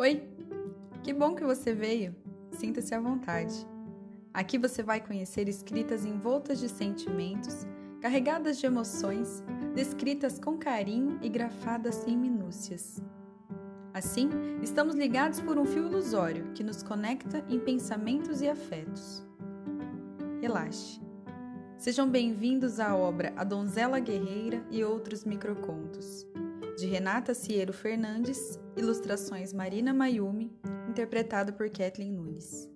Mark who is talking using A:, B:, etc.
A: Oi! Que bom que você veio! Sinta-se à vontade. Aqui você vai conhecer escritas envoltas de sentimentos, carregadas de emoções, descritas com carinho e grafadas em minúcias. Assim, estamos ligados por um fio ilusório que nos conecta em pensamentos e afetos. Relaxe. Sejam bem-vindos à obra A Donzela Guerreira e Outros Microcontos, de Renata Ciero Fernandes, ilustrações Marina Mayumi, interpretado por Kathleen Nunes.